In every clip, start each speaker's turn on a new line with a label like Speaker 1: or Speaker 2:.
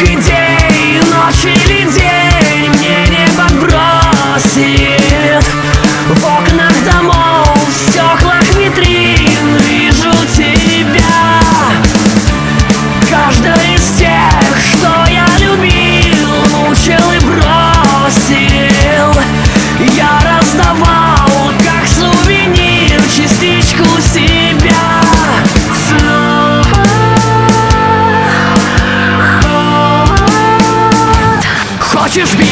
Speaker 1: He хочешь бить?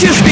Speaker 1: just